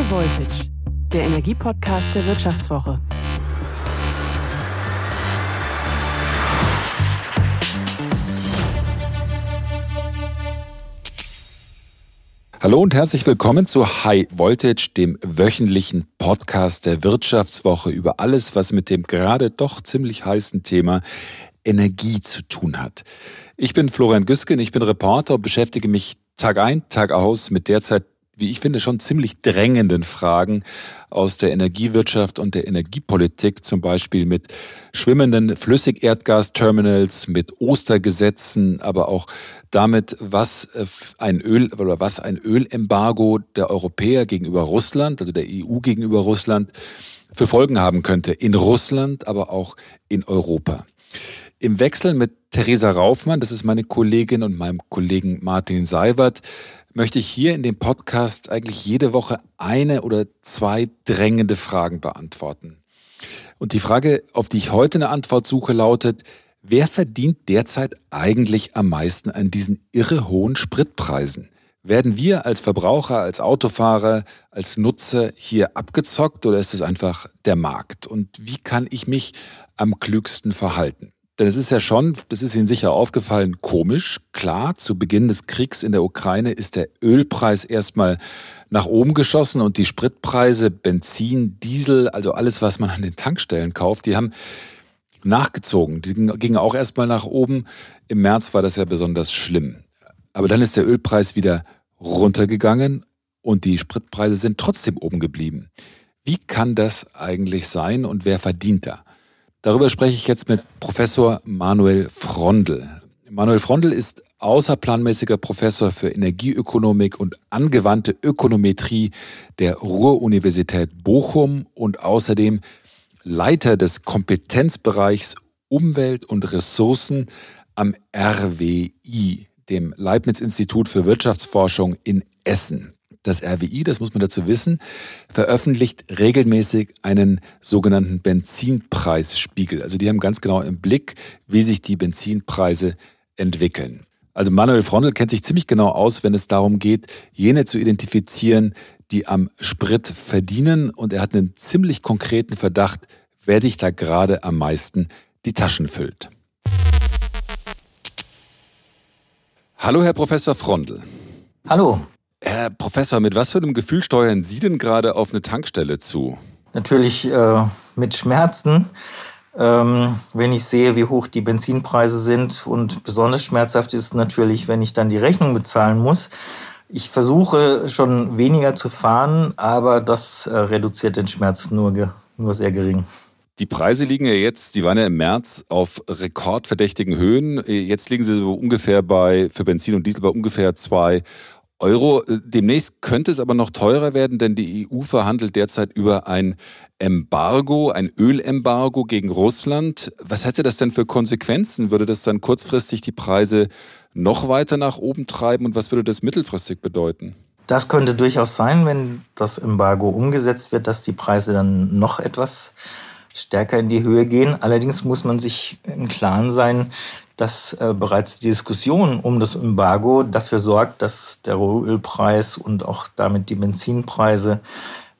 High Voltage, der Energiepodcast der Wirtschaftswoche. Hallo und herzlich willkommen zu High Voltage, dem wöchentlichen Podcast der Wirtschaftswoche über alles, was mit dem gerade doch ziemlich heißen Thema Energie zu tun hat. Ich bin Florian Güsken, ich bin Reporter und beschäftige mich Tag ein, Tag aus mit derzeit wie ich finde, schon ziemlich drängenden Fragen aus der Energiewirtschaft und der Energiepolitik, zum Beispiel mit schwimmenden Flüssigerdgasterminals, mit Ostergesetzen, aber auch damit, was äh, ein Öl oder was ein Ölembargo der Europäer gegenüber Russland, also der EU gegenüber Russland, für Folgen haben könnte in Russland, aber auch in Europa. Im Wechsel mit Theresa Raufmann, das ist meine Kollegin und meinem Kollegen Martin Seiwert, möchte ich hier in dem Podcast eigentlich jede Woche eine oder zwei drängende Fragen beantworten. Und die Frage, auf die ich heute eine Antwort suche, lautet, wer verdient derzeit eigentlich am meisten an diesen irre hohen Spritpreisen? Werden wir als Verbraucher, als Autofahrer, als Nutzer hier abgezockt oder ist es einfach der Markt? Und wie kann ich mich am klügsten verhalten? Denn es ist ja schon, das ist Ihnen sicher aufgefallen, komisch. Klar, zu Beginn des Kriegs in der Ukraine ist der Ölpreis erstmal nach oben geschossen und die Spritpreise, Benzin, Diesel, also alles, was man an den Tankstellen kauft, die haben nachgezogen. Die gingen auch erstmal nach oben. Im März war das ja besonders schlimm. Aber dann ist der Ölpreis wieder runtergegangen und die Spritpreise sind trotzdem oben geblieben. Wie kann das eigentlich sein und wer verdient da? Darüber spreche ich jetzt mit Professor Manuel Frondel. Manuel Frondel ist außerplanmäßiger Professor für Energieökonomik und angewandte Ökonometrie der Ruhr-Universität Bochum und außerdem Leiter des Kompetenzbereichs Umwelt und Ressourcen am RWI, dem Leibniz-Institut für Wirtschaftsforschung in Essen. Das RWI, das muss man dazu wissen, veröffentlicht regelmäßig einen sogenannten Benzinpreisspiegel. Also die haben ganz genau im Blick, wie sich die Benzinpreise entwickeln. Also Manuel Frondel kennt sich ziemlich genau aus, wenn es darum geht, jene zu identifizieren, die am Sprit verdienen. Und er hat einen ziemlich konkreten Verdacht, wer sich da gerade am meisten die Taschen füllt. Hallo, Herr Professor Frondel. Hallo. Herr Professor, mit was für einem Gefühl steuern Sie denn gerade auf eine Tankstelle zu? Natürlich äh, mit Schmerzen. Ähm, wenn ich sehe, wie hoch die Benzinpreise sind und besonders schmerzhaft ist natürlich, wenn ich dann die Rechnung bezahlen muss. Ich versuche schon weniger zu fahren, aber das äh, reduziert den Schmerz nur, nur sehr gering. Die Preise liegen ja jetzt, die waren ja im März auf rekordverdächtigen Höhen. Jetzt liegen sie so ungefähr bei, für Benzin und Diesel bei ungefähr zwei Euro. Demnächst könnte es aber noch teurer werden, denn die EU verhandelt derzeit über ein Embargo, ein Ölembargo gegen Russland. Was hätte das denn für Konsequenzen? Würde das dann kurzfristig die Preise noch weiter nach oben treiben und was würde das mittelfristig bedeuten? Das könnte durchaus sein, wenn das Embargo umgesetzt wird, dass die Preise dann noch etwas stärker in die Höhe gehen. Allerdings muss man sich im Klaren sein, dass äh, bereits die Diskussion um das Embargo dafür sorgt, dass der Rohölpreis und auch damit die Benzinpreise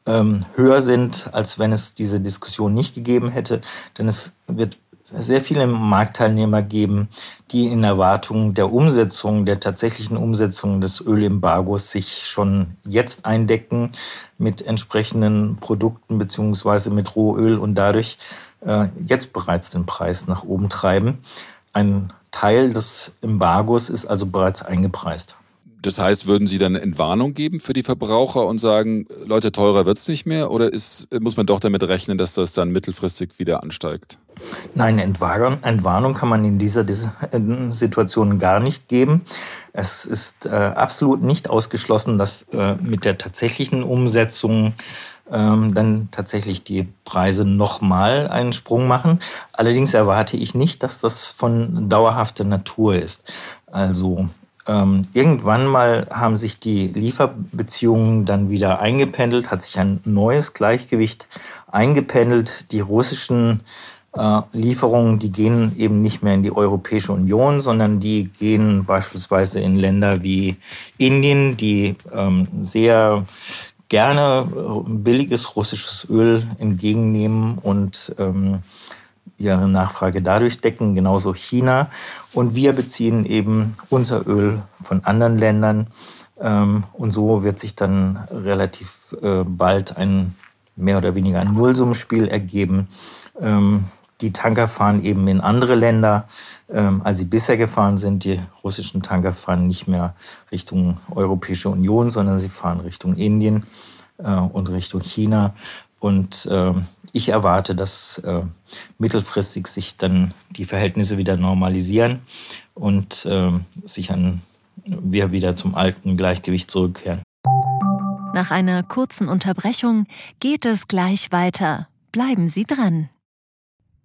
ähm, höher sind, als wenn es diese Diskussion nicht gegeben hätte. Denn es wird sehr viele Marktteilnehmer geben, die in Erwartung der Umsetzung, der tatsächlichen Umsetzung des Ölembargos sich schon jetzt eindecken mit entsprechenden Produkten beziehungsweise mit Rohöl und dadurch äh, jetzt bereits den Preis nach oben treiben. Ein Teil des Embargos ist also bereits eingepreist. Das heißt, würden Sie dann Entwarnung geben für die Verbraucher und sagen, Leute, teurer wird es nicht mehr? Oder ist, muss man doch damit rechnen, dass das dann mittelfristig wieder ansteigt? Nein, Entwarnung, kann man in dieser Situation gar nicht geben. Es ist äh, absolut nicht ausgeschlossen, dass äh, mit der tatsächlichen Umsetzung ähm, dann tatsächlich die Preise nochmal einen Sprung machen. Allerdings erwarte ich nicht, dass das von dauerhafter Natur ist. Also ähm, irgendwann mal haben sich die Lieferbeziehungen dann wieder eingependelt, hat sich ein neues Gleichgewicht eingependelt. Die russischen äh, Lieferungen, die gehen eben nicht mehr in die Europäische Union, sondern die gehen beispielsweise in Länder wie Indien, die ähm, sehr gerne billiges russisches Öl entgegennehmen und ähm, ihre Nachfrage dadurch decken, genauso China. Und wir beziehen eben unser Öl von anderen Ländern. Ähm, und so wird sich dann relativ äh, bald ein mehr oder weniger ein Nullsummenspiel ergeben. Ähm, die Tanker fahren eben in andere Länder, ähm, als sie bisher gefahren sind. Die russischen Tanker fahren nicht mehr Richtung Europäische Union, sondern sie fahren Richtung Indien äh, und Richtung China. Und äh, ich erwarte, dass äh, mittelfristig sich dann die Verhältnisse wieder normalisieren und äh, sich an, wir wieder zum alten Gleichgewicht zurückkehren. Nach einer kurzen Unterbrechung geht es gleich weiter. Bleiben Sie dran.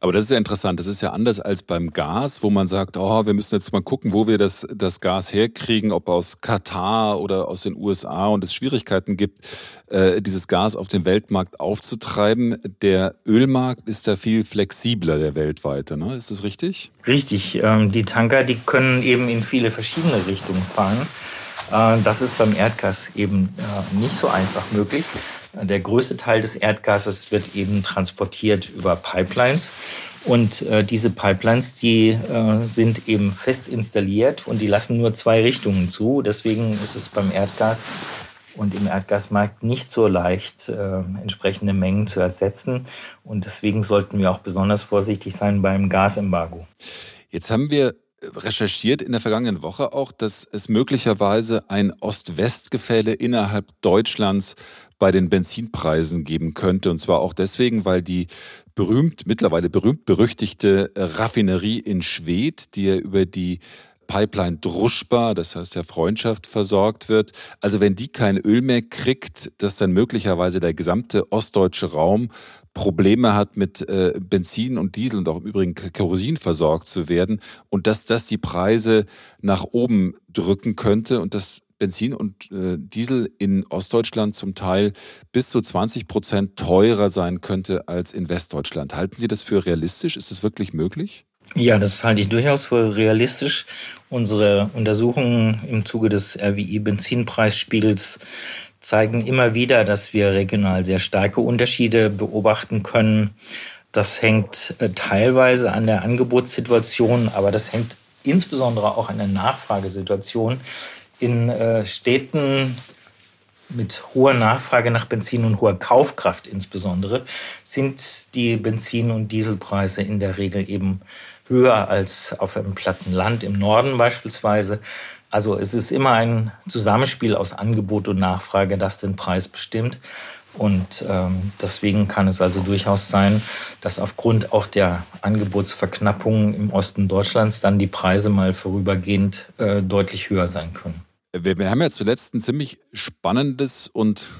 Aber das ist ja interessant. Das ist ja anders als beim Gas, wo man sagt, oh, wir müssen jetzt mal gucken, wo wir das, das Gas herkriegen, ob aus Katar oder aus den USA und es Schwierigkeiten gibt, äh, dieses Gas auf dem Weltmarkt aufzutreiben. Der Ölmarkt ist da viel flexibler, der weltweite. Ne? Ist das richtig? Richtig. Ähm, die Tanker, die können eben in viele verschiedene Richtungen fahren. Äh, das ist beim Erdgas eben äh, nicht so einfach möglich. Der größte Teil des Erdgases wird eben transportiert über Pipelines. Und äh, diese Pipelines, die äh, sind eben fest installiert und die lassen nur zwei Richtungen zu. Deswegen ist es beim Erdgas und im Erdgasmarkt nicht so leicht, äh, entsprechende Mengen zu ersetzen. Und deswegen sollten wir auch besonders vorsichtig sein beim Gasembargo. Jetzt haben wir recherchiert in der vergangenen Woche auch, dass es möglicherweise ein Ost-West-Gefälle innerhalb Deutschlands bei den Benzinpreisen geben könnte. Und zwar auch deswegen, weil die berühmt, mittlerweile berühmt berüchtigte Raffinerie in Schwedt, die ja über die Pipeline Druschba, das heißt der Freundschaft, versorgt wird. Also wenn die kein Öl mehr kriegt, dass dann möglicherweise der gesamte ostdeutsche Raum Probleme hat, mit äh, Benzin und Diesel und auch im Übrigen Kerosin versorgt zu werden und dass das die Preise nach oben drücken könnte und dass Benzin und äh, Diesel in Ostdeutschland zum Teil bis zu 20 Prozent teurer sein könnte als in Westdeutschland. Halten Sie das für realistisch? Ist es wirklich möglich? Ja, das halte ich durchaus für realistisch. Unsere Untersuchungen im Zuge des RWI-Benzinpreisspiegels zeigen immer wieder, dass wir regional sehr starke Unterschiede beobachten können. Das hängt äh, teilweise an der Angebotssituation, aber das hängt insbesondere auch an der Nachfragesituation. In äh, Städten mit hoher Nachfrage nach Benzin und hoher Kaufkraft insbesondere sind die Benzin- und Dieselpreise in der Regel eben höher als auf einem platten Land im Norden beispielsweise. Also es ist immer ein Zusammenspiel aus Angebot und Nachfrage, das den Preis bestimmt. Und ähm, deswegen kann es also durchaus sein, dass aufgrund auch der Angebotsverknappung im Osten Deutschlands dann die Preise mal vorübergehend äh, deutlich höher sein können. Wir, wir haben ja zuletzt ein ziemlich spannendes und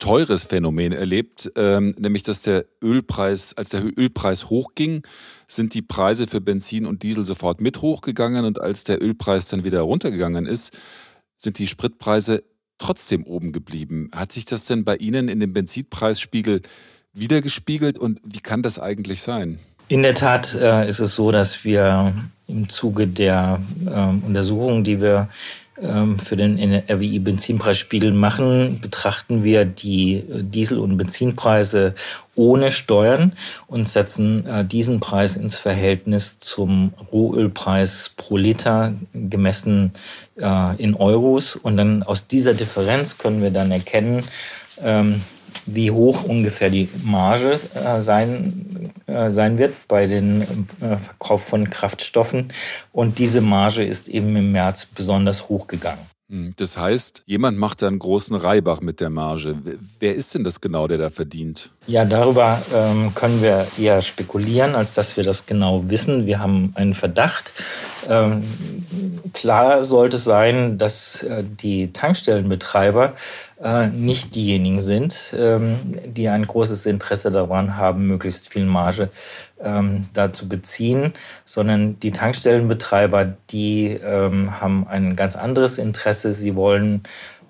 teures Phänomen erlebt, ähm, nämlich dass der Ölpreis, als der Ölpreis hochging, sind die Preise für Benzin und Diesel sofort mit hochgegangen und als der Ölpreis dann wieder runtergegangen ist, sind die Spritpreise trotzdem oben geblieben. Hat sich das denn bei Ihnen in dem Benzinpreisspiegel wiedergespiegelt und wie kann das eigentlich sein? In der Tat äh, ist es so, dass wir im Zuge der äh, Untersuchungen, die wir für den RWI-Benzinpreisspiegel machen, betrachten wir die äh, Diesel- und Benzinpreise ohne Steuern und setzen äh, diesen Preis ins Verhältnis zum Rohölpreis pro Liter gemessen äh, in Euros. Und dann aus dieser Differenz können wir dann erkennen, ähm, wie hoch ungefähr die Marge sein, äh, sein wird bei dem äh, Verkauf von Kraftstoffen. Und diese Marge ist eben im März besonders hoch gegangen. Hm, das heißt, jemand macht da einen großen Reibach mit der Marge. Wer ist denn das genau, der da verdient? Ja, darüber ähm, können wir eher spekulieren, als dass wir das genau wissen. Wir haben einen Verdacht. Ähm, klar sollte sein, dass äh, die Tankstellenbetreiber äh, nicht diejenigen sind, ähm, die ein großes Interesse daran haben, möglichst viel Marge ähm, da zu beziehen, sondern die Tankstellenbetreiber, die ähm, haben ein ganz anderes Interesse. Sie wollen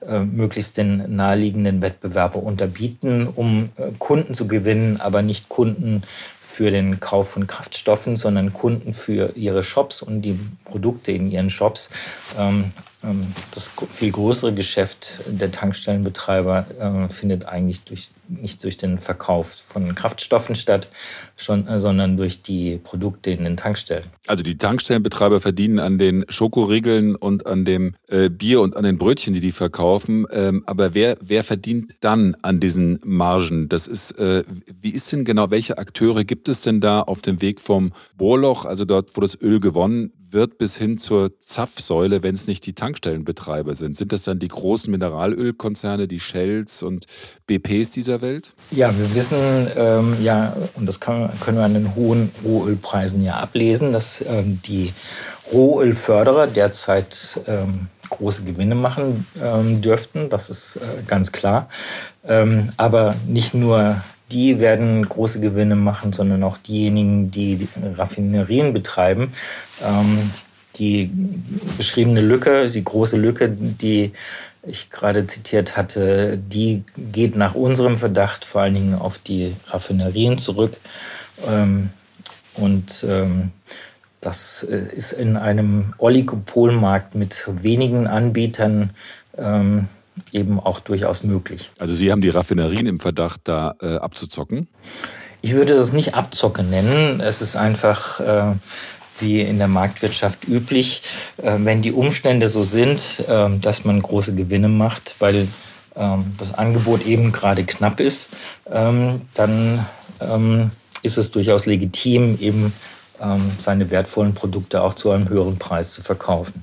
äh, möglichst den naheliegenden Wettbewerber unterbieten, um äh, Kunden zu gewinnen, aber nicht Kunden für den Kauf von Kraftstoffen, sondern Kunden für ihre Shops und die Produkte in ihren Shops. Ähm, ähm, das viel größere Geschäft der Tankstellenbetreiber äh, findet eigentlich durch, nicht durch den Verkauf von Kraftstoffen statt, äh, sondern durch die Produkte in den Tankstellen. Also die Tankstellenbetreiber verdienen an den Schokoriegeln und an dem äh, Bier und an den Brötchen, die die verkaufen. Ähm, aber wer, wer verdient dann an diesen Margen? Das ist, äh, wie ist denn genau, welche Akteure gibt es denn da auf dem Weg vom Bohrloch, also dort, wo das Öl gewonnen wird bis hin zur Zapfsäule, wenn es nicht die Tankstellenbetreiber sind? Sind das dann die großen Mineralölkonzerne, die Shells und BPs dieser Welt? Ja, wir wissen ähm, ja, und das kann, können wir an den hohen Rohölpreisen ja ablesen, dass ähm, die Rohölförderer derzeit ähm, große Gewinne machen ähm, dürften. Das ist äh, ganz klar. Ähm, aber nicht nur die werden große Gewinne machen, sondern auch diejenigen, die Raffinerien betreiben. Ähm, die beschriebene Lücke, die große Lücke, die ich gerade zitiert hatte, die geht nach unserem Verdacht vor allen Dingen auf die Raffinerien zurück. Ähm, und ähm, das äh, ist in einem Oligopolmarkt mit wenigen Anbietern ähm, eben auch durchaus möglich. Also Sie haben die Raffinerien im Verdacht, da äh, abzuzocken? Ich würde das nicht abzocken nennen. Es ist einfach äh, wie in der Marktwirtschaft üblich, äh, wenn die Umstände so sind, äh, dass man große Gewinne macht, weil ähm, das Angebot eben gerade knapp ist, ähm, dann ähm, ist es durchaus legitim, eben seine wertvollen Produkte auch zu einem höheren Preis zu verkaufen.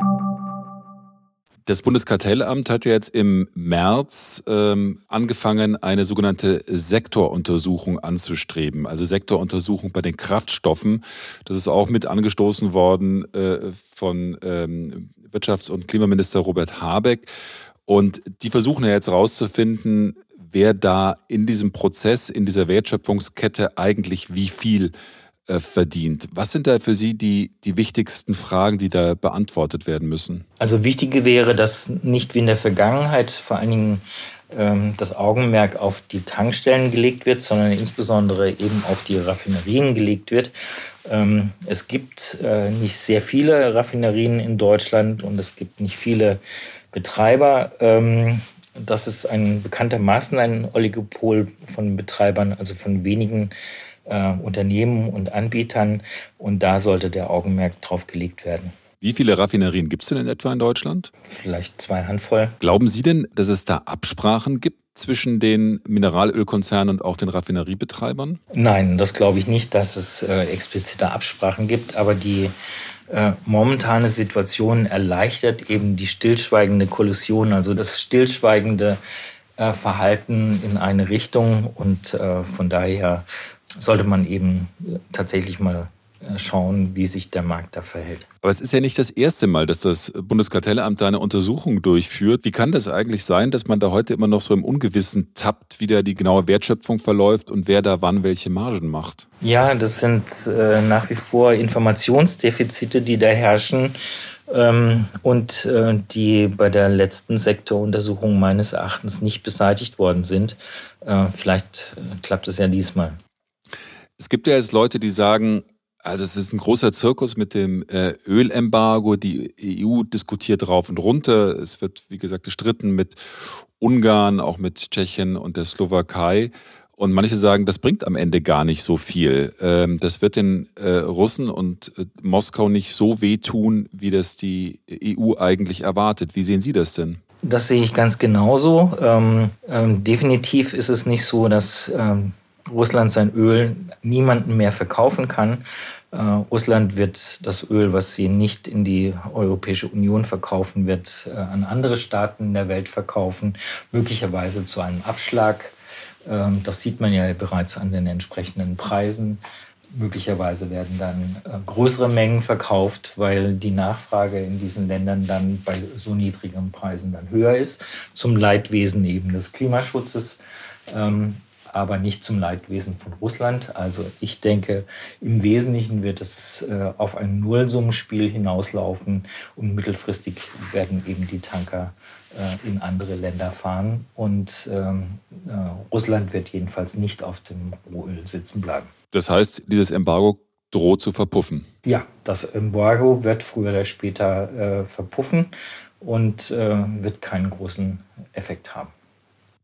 Das Bundeskartellamt hat jetzt im März ähm, angefangen, eine sogenannte Sektoruntersuchung anzustreben. Also Sektoruntersuchung bei den Kraftstoffen. Das ist auch mit angestoßen worden äh, von ähm, Wirtschafts- und Klimaminister Robert Habeck. Und die versuchen ja jetzt herauszufinden, wer da in diesem Prozess, in dieser Wertschöpfungskette eigentlich wie viel verdient. Was sind da für Sie die, die wichtigsten Fragen, die da beantwortet werden müssen? Also wichtig wäre, dass nicht wie in der Vergangenheit vor allen Dingen ähm, das Augenmerk auf die Tankstellen gelegt wird, sondern insbesondere eben auf die Raffinerien gelegt wird. Ähm, es gibt äh, nicht sehr viele Raffinerien in Deutschland und es gibt nicht viele Betreiber. Ähm, das ist ein bekanntermaßen ein Oligopol von Betreibern, also von wenigen äh, Unternehmen und Anbietern. Und da sollte der Augenmerk drauf gelegt werden. Wie viele Raffinerien gibt es denn in etwa in Deutschland? Vielleicht zwei Handvoll. Glauben Sie denn, dass es da Absprachen gibt zwischen den Mineralölkonzernen und auch den Raffineriebetreibern? Nein, das glaube ich nicht, dass es äh, explizite Absprachen gibt. Aber die äh, momentane Situation erleichtert eben die stillschweigende Kollusion, also das stillschweigende äh, Verhalten in eine Richtung. Und äh, von daher sollte man eben tatsächlich mal äh, schauen, wie sich der Markt da verhält. Aber es ist ja nicht das erste Mal, dass das Bundeskartellamt da eine Untersuchung durchführt. Wie kann das eigentlich sein, dass man da heute immer noch so im Ungewissen tappt, wie da die genaue Wertschöpfung verläuft und wer da wann welche Margen macht? Ja, das sind äh, nach wie vor Informationsdefizite, die da herrschen ähm, und äh, die bei der letzten Sektoruntersuchung meines Erachtens nicht beseitigt worden sind. Äh, vielleicht klappt es ja diesmal. Es gibt ja jetzt Leute, die sagen, Also es ist ein großer Zirkus mit dem äh, Ölembargo. Die EU diskutiert rauf und runter. Es wird, wie gesagt, gestritten mit Ungarn, auch mit Tschechien und der Slowakei. Und manche sagen, das bringt am Ende gar nicht so viel. Ähm, das wird den äh, Russen und äh, Moskau nicht so wehtun, wie das die EU eigentlich erwartet. Wie sehen Sie das denn? Das sehe ich ganz genauso. Ähm, ähm, definitiv ist es nicht so, dass ähm, Russland sein Öl niemanden mehr verkaufen kann. Äh, Russland wird das Öl, was sie nicht in die Europäische Union verkaufen wird, äh, an andere Staaten in der Welt verkaufen, möglicherweise zu einem Abschlag. Ähm, das sieht man ja bereits an den entsprechenden Preisen. Möglicherweise werden dann äh, größere Mengen verkauft, weil die Nachfrage in diesen Ländern dann bei so niedrigen Preisen dann höher ist, zum Leidwesen eben des Klimaschutzes. Ähm, aber nicht zum Leidwesen von Russland. Also ich denke, im Wesentlichen wird es äh, auf ein Nullsummenspiel hinauslaufen und mittelfristig werden eben die Tanker äh, in andere Länder fahren und ähm, äh, Russland wird jedenfalls nicht auf dem Rohöl sitzen bleiben. Das heißt, dieses Embargo droht zu verpuffen. Ja, das Embargo wird früher oder später verpuffen und wird keinen großen Effekt haben.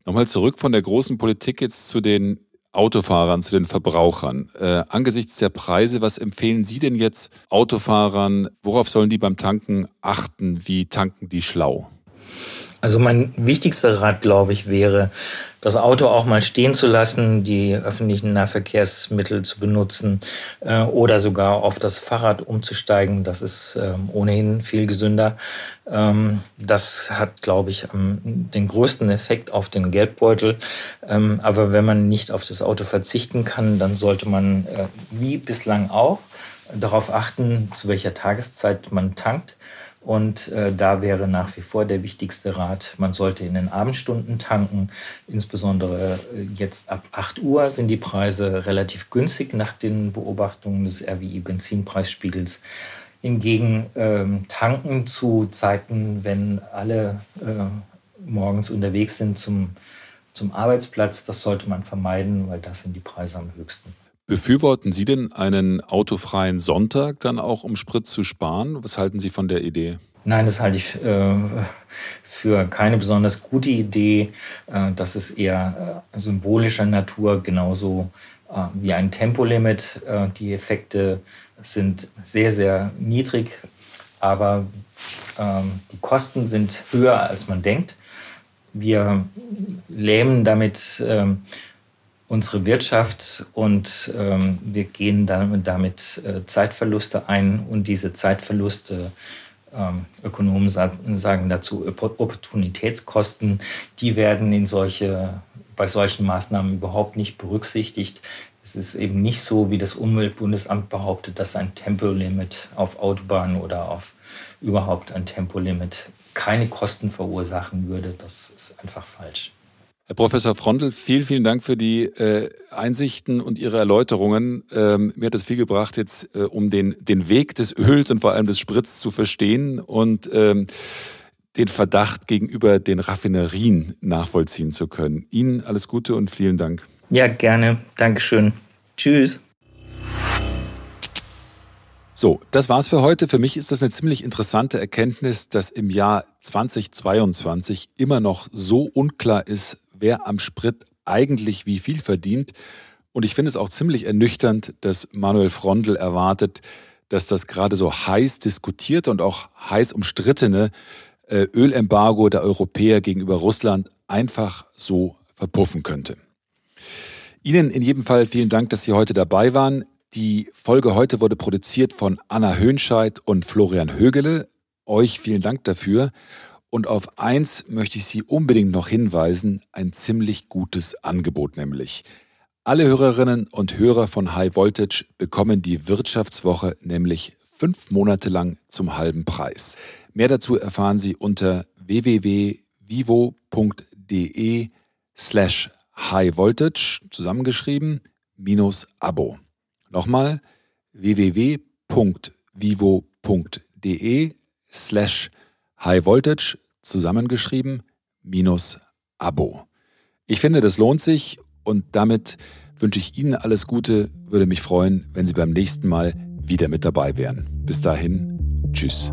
Nochmal zurück von der großen Politik jetzt zu den Autofahrern, zu den Verbrauchern. Äh, angesichts der Preise, was empfehlen Sie denn jetzt Autofahrern? Worauf sollen die beim Tanken achten? Wie tanken die schlau? Also mein wichtigster Rat, glaube ich, wäre, das Auto auch mal stehen zu lassen, die öffentlichen Nahverkehrsmittel zu benutzen äh, oder sogar auf das Fahrrad umzusteigen. Das ist ähm, ohnehin viel gesünder. Ähm, das hat, glaube ich, ähm, den größten Effekt auf den Geldbeutel. Ähm, aber wenn man nicht auf das Auto verzichten kann, dann sollte man, äh, wie bislang auch, darauf achten, zu welcher Tageszeit man tankt und äh, da wäre nach wie vor der wichtigste Rat, man sollte in den Abendstunden tanken. Insbesondere äh, jetzt ab 8 Uhr sind die Preise relativ günstig nach den Beobachtungen des RWI-Benzinpreisspiegels. Hingegen ähm, tanken zu Zeiten, wenn alle äh, morgens unterwegs sind zum, zum Arbeitsplatz, das sollte man vermeiden, weil das sind die Preise am höchsten. Befürworten Sie denn einen autofreien Sonntag dann auch, um Sprit zu sparen? Was halten Sie von der Idee? Nein, das halte ich äh, für keine besonders gute Idee. Äh, das ist eher äh, symbolischer Natur, genauso äh, wie ein Tempolimit. Äh, die Effekte sind sehr, sehr niedrig, aber ähm, die Kosten sind höher, als man denkt. Wir lähmen damit ähm, unsere Wirtschaft und ähm, wir gehen damit, damit äh, Zeitverluste ein und diese Zeitverluste, ähm, Ökonomen sagen, dazu Opportunitätskosten, die werden in solche, bei solchen Maßnahmen überhaupt nicht berücksichtigt. Es ist eben nicht so, wie das Umweltbundesamt behauptet, dass ein Tempolimit auf Autobahnen oder auf überhaupt ein Tempolimit keine Kosten verursachen würde. Das ist einfach falsch. Herr Professor Frontel, vielen, vielen Dank für die äh, Einsichten und Ihre Erläuterungen. Ähm, mir hat es viel gebracht, jetzt äh, um den, den Weg des Öls und vor allem des Spritz zu verstehen und ähm, den Verdacht gegenüber den Raffinerien nachvollziehen zu können. Ihnen alles Gute und vielen Dank. Ja, gerne. Dankeschön. Tschüss. So, das war's für heute. Für mich ist das eine ziemlich interessante Erkenntnis, dass im Jahr 2022 immer noch so unklar ist, wer am Sprit eigentlich wie viel verdient. Und ich finde es auch ziemlich ernüchternd, dass Manuel Frondel erwartet, dass das gerade so heiß diskutierte und auch heiß umstrittene äh, Ölembargo der Europäer gegenüber Russland einfach so verpuffen könnte. Ihnen in jedem Fall vielen Dank, dass Sie heute dabei waren. Die Folge heute wurde produziert von Anna Höhnscheid und Florian Högele. Euch vielen Dank dafür. Und auf eins möchte ich Sie unbedingt noch hinweisen, ein ziemlich gutes Angebot nämlich. Alle Hörerinnen und Hörer von High Voltage bekommen die Wirtschaftswoche nämlich fünf Monate lang zum halben Preis. Mehr dazu erfahren Sie unter www.vivo.de slash High Voltage zusammengeschrieben minus Abo. Nochmal www.vivo.de slash High Voltage zusammengeschrieben minus Abo. Ich finde, das lohnt sich und damit wünsche ich Ihnen alles Gute, würde mich freuen, wenn Sie beim nächsten Mal wieder mit dabei wären. Bis dahin, tschüss.